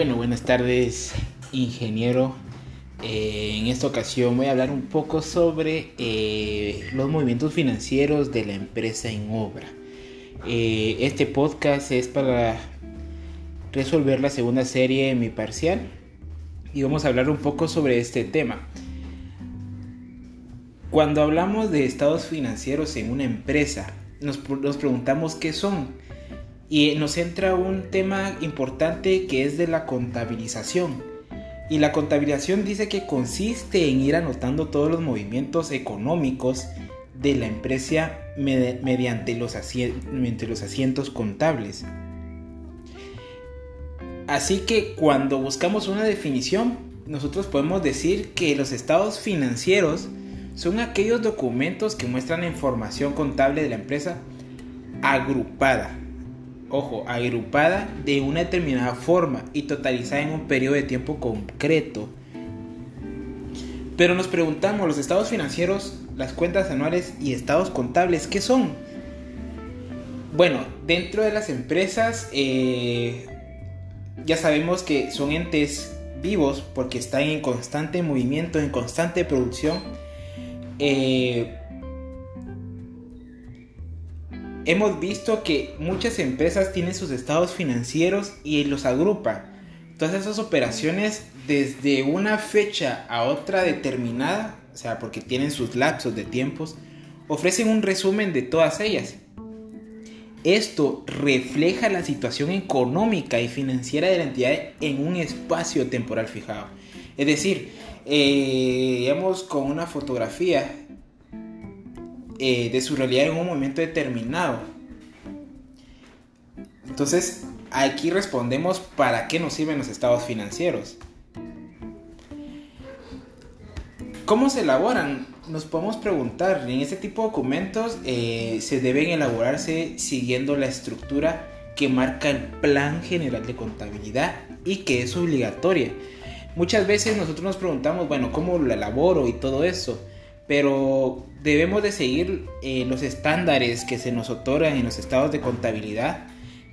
Bueno, buenas tardes, ingeniero. Eh, en esta ocasión voy a hablar un poco sobre eh, los movimientos financieros de la empresa en obra. Eh, este podcast es para resolver la segunda serie de mi parcial y vamos a hablar un poco sobre este tema. Cuando hablamos de estados financieros en una empresa, nos, nos preguntamos qué son y nos entra un tema importante que es de la contabilización. Y la contabilización dice que consiste en ir anotando todos los movimientos económicos de la empresa mediante los, los asientos contables. Así que cuando buscamos una definición, nosotros podemos decir que los estados financieros son aquellos documentos que muestran la información contable de la empresa agrupada ojo, agrupada de una determinada forma y totalizada en un periodo de tiempo concreto. Pero nos preguntamos, los estados financieros, las cuentas anuales y estados contables, ¿qué son? Bueno, dentro de las empresas eh, ya sabemos que son entes vivos porque están en constante movimiento, en constante producción. Eh, hemos visto que muchas empresas tienen sus estados financieros y los agrupa. Todas esas operaciones desde una fecha a otra determinada, o sea, porque tienen sus lapsos de tiempos, ofrecen un resumen de todas ellas. Esto refleja la situación económica y financiera de la entidad en un espacio temporal fijado. Es decir, eh, digamos con una fotografía eh, de su realidad en un momento determinado. Entonces, aquí respondemos para qué nos sirven los estados financieros. ¿Cómo se elaboran? Nos podemos preguntar, en este tipo de documentos eh, se deben elaborarse siguiendo la estructura que marca el Plan General de Contabilidad y que es obligatoria. Muchas veces nosotros nos preguntamos, bueno, ¿cómo lo elaboro y todo eso? Pero debemos de seguir eh, los estándares que se nos otorgan en los estados de contabilidad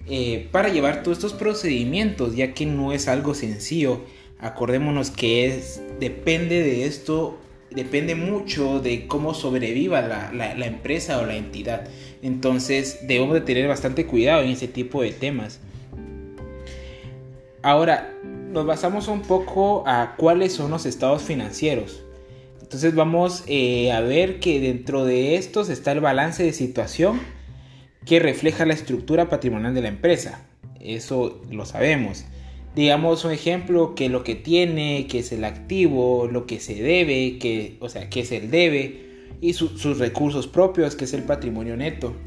eh, para llevar todos estos procedimientos, ya que no es algo sencillo. Acordémonos que es, depende de esto, depende mucho de cómo sobreviva la, la empresa o la entidad. Entonces debemos de tener bastante cuidado en ese tipo de temas. Ahora, nos basamos un poco a cuáles son los estados financieros. Entonces vamos eh, a ver que dentro de estos está el balance de situación que refleja la estructura patrimonial de la empresa. Eso lo sabemos. Digamos un ejemplo que lo que tiene, que es el activo, lo que se debe, que, o sea, que es el debe y sus recursos propios, que es el patrimonio neto.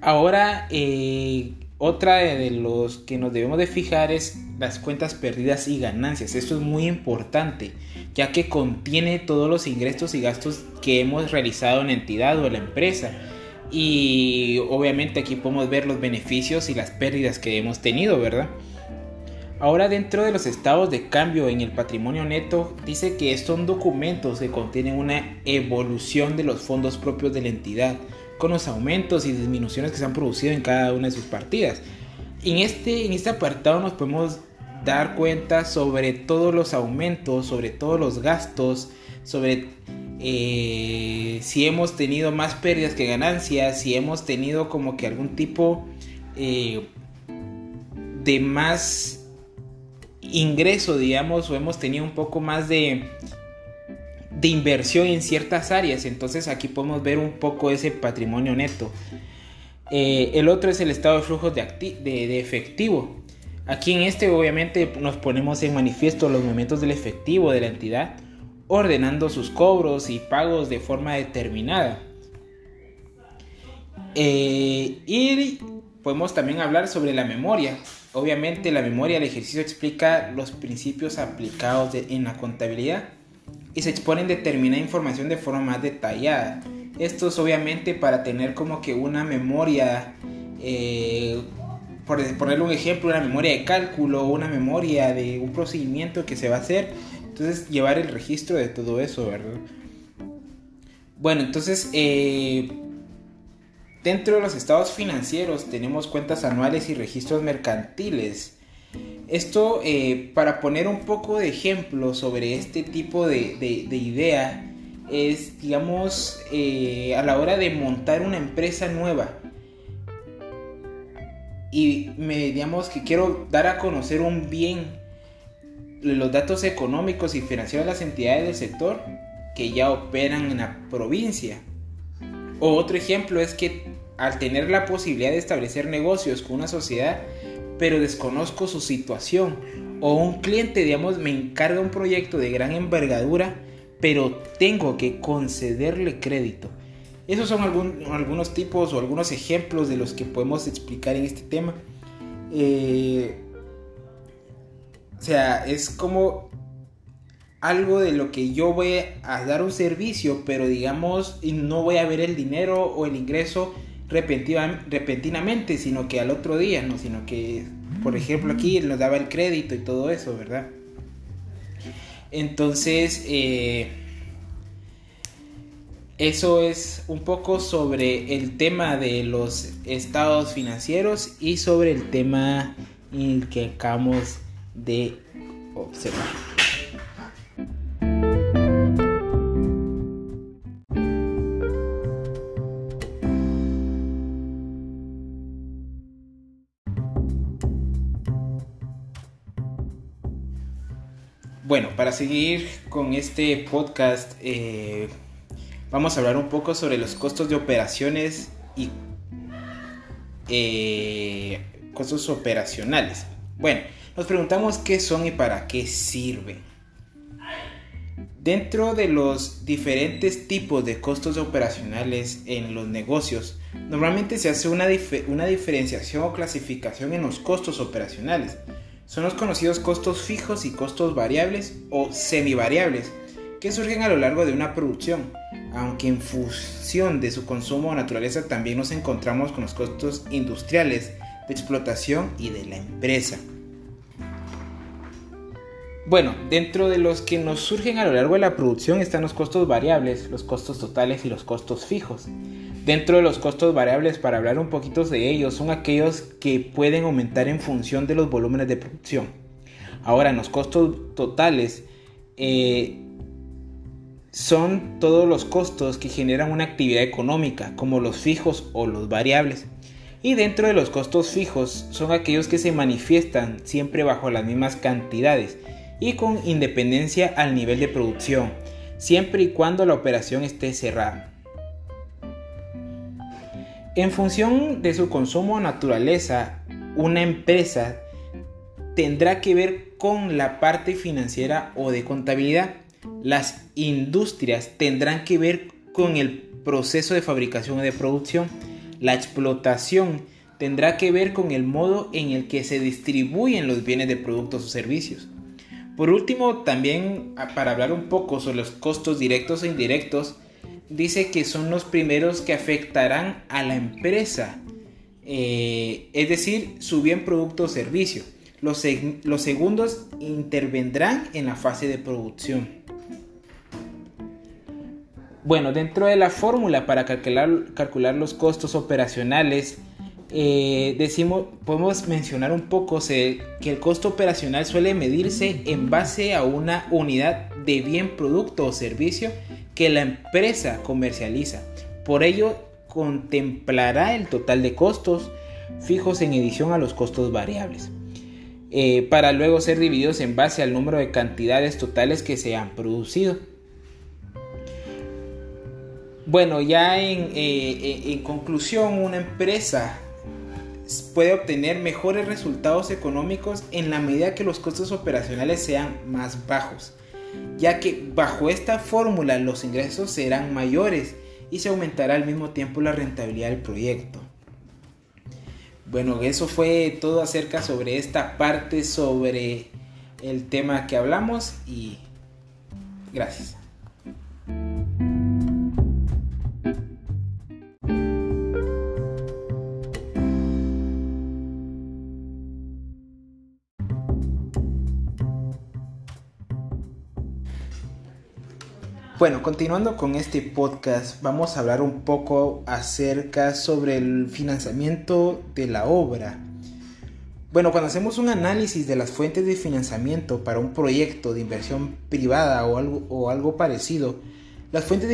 Ahora, eh, otra de los que nos debemos de fijar es las cuentas perdidas y ganancias. Esto es muy importante, ya que contiene todos los ingresos y gastos que hemos realizado en la entidad o en la empresa. Y obviamente aquí podemos ver los beneficios y las pérdidas que hemos tenido, ¿verdad? Ahora dentro de los estados de cambio en el patrimonio neto dice que son documentos que contienen una evolución de los fondos propios de la entidad con los aumentos y disminuciones que se han producido en cada una de sus partidas. En este, en este apartado nos podemos dar cuenta sobre todos los aumentos, sobre todos los gastos, sobre eh, si hemos tenido más pérdidas que ganancias, si hemos tenido como que algún tipo eh, de más ingreso, digamos, o hemos tenido un poco más de de inversión en ciertas áreas. Entonces aquí podemos ver un poco ese patrimonio neto. Eh, el otro es el estado de flujos de, de, efectivo. Aquí en este obviamente nos ponemos en manifiesto los movimientos del efectivo de la entidad, ordenando sus cobros y pagos de forma determinada. Eh, y podemos también hablar sobre la memoria. Obviamente la memoria del ejercicio explica los principios aplicados en la contabilidad y se exponen determinada información de forma más detallada. Esto es obviamente para tener como que una memoria, eh, por ponerle un ejemplo, una memoria de cálculo, una memoria de un procedimiento que se va a hacer. Entonces llevar el registro de todo eso, ¿verdad? Bueno, entonces eh, dentro de los estados financieros tenemos cuentas anuales y registros mercantiles. Esto, eh, para poner un poco de ejemplo sobre este tipo de, idea, es, digamos, eh, a la hora de montar una empresa nueva. Y me, digamos que quiero dar a conocer un bien, los datos económicos y financieros de las entidades del sector que ya operan en la provincia. O otro ejemplo es que al tener la posibilidad de establecer negocios con una sociedad, pero desconozco su situación. O un cliente, digamos, me encarga un proyecto de gran envergadura, pero tengo que concederle crédito. Esos son algunos tipos o algunos ejemplos de los que podemos explicar en este tema. Eh, o sea, es como algo de lo que yo voy a dar un servicio, pero digamos, no voy a ver el dinero o el ingreso repentinamente, sino que al otro día, ¿no? Sino que, por ejemplo, aquí nos daba el crédito y todo eso, ¿verdad? Entonces, eh, eso es un poco sobre el tema de los estados financieros y sobre el tema que acabamos de observar. Bueno, para seguir con este podcast, eh, vamos a hablar un poco sobre los costos de operaciones y eh, costos operacionales. Bueno, nos preguntamos qué son y para qué sirven. Dentro de los diferentes tipos de costos operacionales en los negocios, normalmente se hace una, una diferenciación o clasificación en los costos operacionales son los conocidos costos fijos y costos variables o semivariables que surgen a lo largo de una producción, aunque en función de su consumo o naturaleza también nos encontramos con los costos industriales, de explotación y de la empresa. Bueno, dentro de los que nos surgen a lo largo de la producción están los costos variables, los costos totales y los costos fijos. Dentro de los costos variables, para hablar un poquito de ellos, son aquellos que pueden aumentar en función de los volúmenes de producción. Ahora, los costos totales eh, son todos los costos que generan una actividad económica, como los fijos o los variables. Y dentro de los costos fijos son aquellos que se manifiestan siempre bajo las mismas cantidades y con independencia al nivel de producción, siempre y cuando la operación esté cerrada. En función de su consumo o naturaleza, una empresa tendrá que ver con la parte financiera o de contabilidad. Las industrias tendrán que ver con el proceso de fabricación o de producción. La explotación tendrá que ver con el modo en el que se distribuyen los bienes de productos o servicios. Por último, también para hablar un poco sobre los costos directos e indirectos, dice que son los primeros que afectarán a la empresa, eh, es decir, su bien producto o servicio. Los, segundos intervendrán en la fase de producción. Bueno, dentro de la fórmula para calcular los costos operacionales, eh, decimos, podemos mencionar un poco que el costo operacional suele medirse en base a una unidad de bien, producto o servicio que la empresa comercializa. Por ello, contemplará el total de costos fijos en edición a los costos variables, eh, para luego ser divididos en base al número de cantidades totales que se han producido. Bueno, ya en, eh, en conclusión, una empresa puede obtener mejores resultados económicos en la medida que los costos operacionales sean más bajos ya que bajo esta fórmula los ingresos serán mayores y se aumentará al mismo tiempo la rentabilidad del proyecto. Bueno, eso fue todo acerca sobre esta parte sobre el tema que hablamos y gracias. Bueno, continuando con este podcast, vamos a hablar un poco acerca sobre el financiamiento de la obra. Bueno, cuando hacemos un análisis de las fuentes de financiamiento para un proyecto de inversión privada o algo, o algo parecido, las fuentes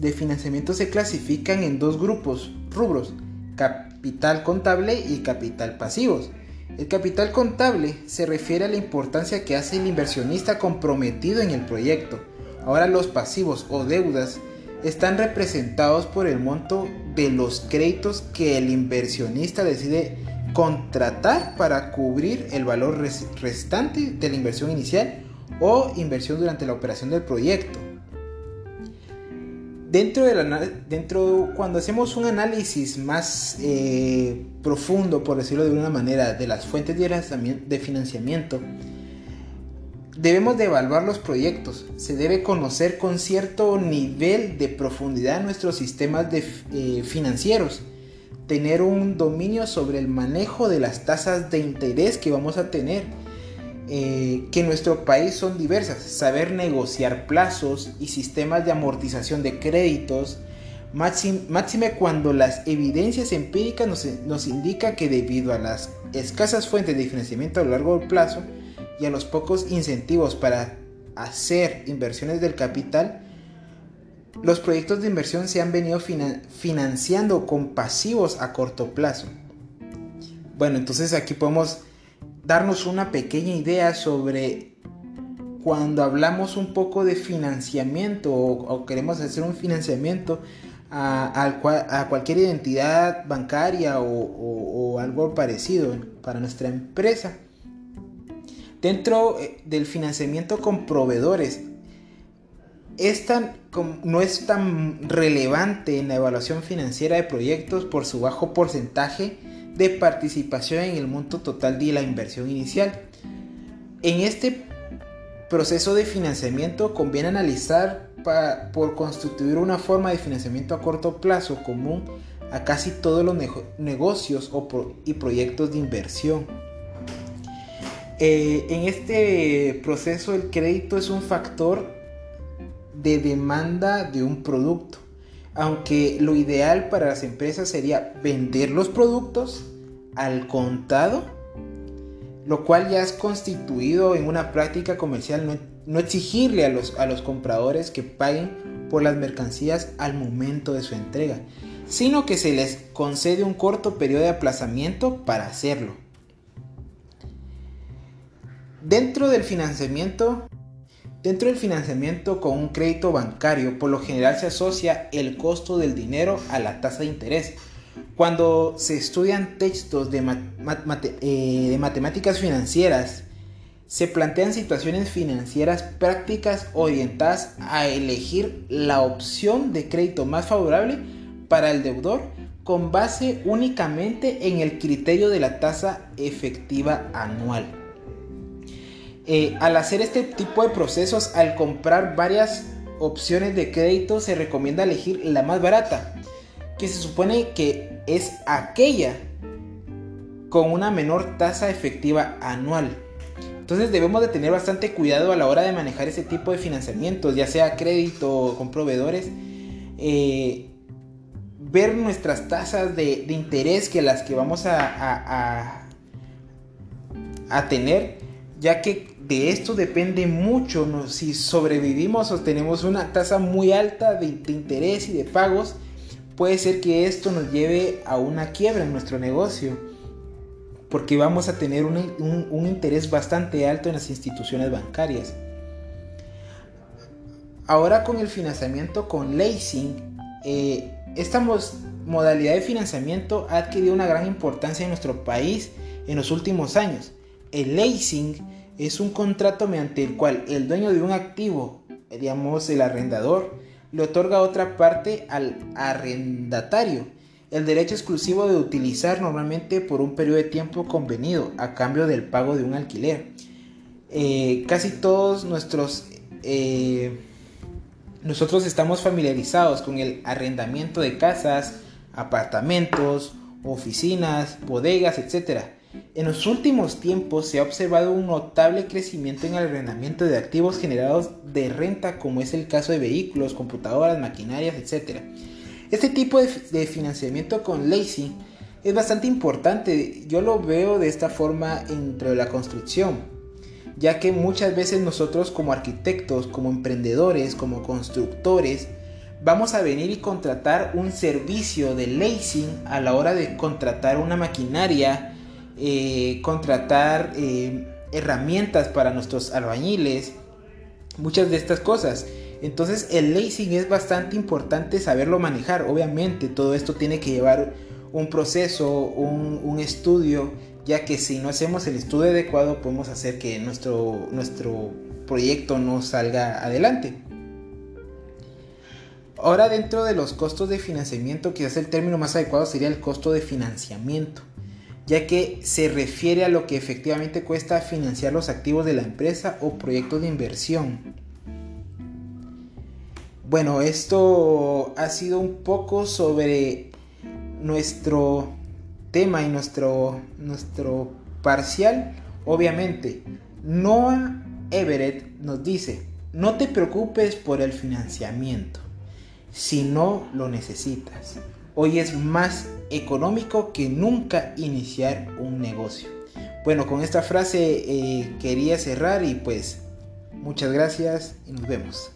de, financiamiento se clasifican en dos grupos, rubros, capital contable y capital pasivos. El capital contable se refiere a la importancia que hace el inversionista comprometido en el proyecto. Ahora los pasivos o deudas están representados por el monto de los créditos que el inversionista decide contratar para cubrir el valor restante de la inversión inicial o inversión durante la operación del proyecto. Dentro, de dentro cuando hacemos un análisis más eh, profundo, por decirlo de una manera, de las fuentes de financiamiento, debemos de evaluar los proyectos. Se debe conocer con cierto nivel de profundidad nuestros sistemas de, eh, financieros. Tener un dominio sobre el manejo de las tasas de interés que vamos a tener, eh, que en nuestro país son diversas, saber negociar plazos y sistemas de amortización de créditos, máxime cuando las evidencias empíricas nos, nos indican que debido a las escasas fuentes de financiamiento a largo plazo a los pocos incentivos para hacer inversiones del capital, los proyectos de inversión se han venido financiando con pasivos a corto plazo. Bueno, entonces aquí podemos darnos una pequeña idea sobre cuando hablamos un poco de financiamiento o, queremos hacer un financiamiento a, cualquier identidad bancaria o algo parecido para nuestra empresa. Dentro eh, del financiamiento con proveedores no es tan relevante en la evaluación financiera de proyectos por su bajo porcentaje de participación en el monto total de la inversión inicial. En este proceso de financiamiento conviene analizar por constituir una forma de financiamiento a corto plazo común a casi todos los negocios y proyectos de inversión. Eh, en este proceso el crédito es un factor de demanda de un producto. Aunque lo ideal para las empresas sería vender los productos al contado, lo cual ya es constituido en una práctica comercial no, exigirle a los, a los compradores que paguen por las mercancías al momento de su entrega, sino que se les concede un corto periodo de aplazamiento para hacerlo. Dentro del financiamiento Dentro del financiamiento con un crédito bancario, por lo general se asocia el costo del dinero a la tasa de interés. Cuando se estudian textos de, eh, matemáticas financieras, se plantean situaciones financieras prácticas orientadas a elegir la opción de crédito más favorable para el deudor con base únicamente en el criterio de la tasa efectiva anual. Eh, al hacer este tipo de procesos, al comprar varias opciones de crédito, se recomienda elegir la más barata, que se supone que es aquella con una menor tasa efectiva anual. Entonces debemos de tener bastante cuidado a la hora de manejar ese tipo de financiamientos, ya sea crédito o con proveedores. Eh, ver nuestras tasas de, interés que las que vamos a tener ya que de esto depende mucho si sobrevivimos o tenemos una tasa muy alta de, interés y de pagos, puede ser que esto nos lleve a una quiebra en nuestro negocio, porque vamos a tener un, interés bastante alto en las instituciones bancarias. Ahora con el financiamiento con leasing, eh, esta modalidad de financiamiento ha adquirido una gran importancia en nuestro país en los últimos años. El leasing es un contrato mediante el cual el dueño de un activo, digamos el arrendador, le otorga otra parte al arrendatario el derecho exclusivo de utilizar normalmente por un periodo de tiempo convenido a cambio del pago de un alquiler. Eh, casi todos nuestros eh, nosotros estamos familiarizados con el arrendamiento de casas, apartamentos, oficinas, bodegas, etc. En los últimos tiempos se ha observado un notable crecimiento en el arrendamiento de activos generados de renta, como es el caso de vehículos, computadoras, maquinarias, etc. Este tipo de, financiamiento con leasing es bastante importante. Yo lo veo de esta forma entre la construcción, ya que muchas veces nosotros como arquitectos, como emprendedores, como constructores, vamos a venir y contratar un servicio de leasing a la hora de contratar una maquinaria, eh, contratar eh, herramientas para nuestros albañiles, muchas de estas cosas. Entonces el leasing es bastante importante saberlo manejar. Obviamente todo esto tiene que llevar un proceso, un, estudio, ya que si no hacemos el estudio adecuado podemos hacer que nuestro, nuestro proyecto no salga adelante. Ahora dentro de los costos de financiamiento, quizás el término más adecuado sería el costo de financiamiento, ya que se refiere a lo que efectivamente cuesta financiar los activos de la empresa o proyectos de inversión. Bueno, esto ha sido un poco sobre nuestro tema y nuestro, nuestro parcial. Obviamente, Noah Everett nos dice, no te preocupes por el financiamiento si no lo necesitas. Hoy es más económico que nunca iniciar un negocio. Bueno, con esta frase eh, quería cerrar y pues muchas gracias y nos vemos.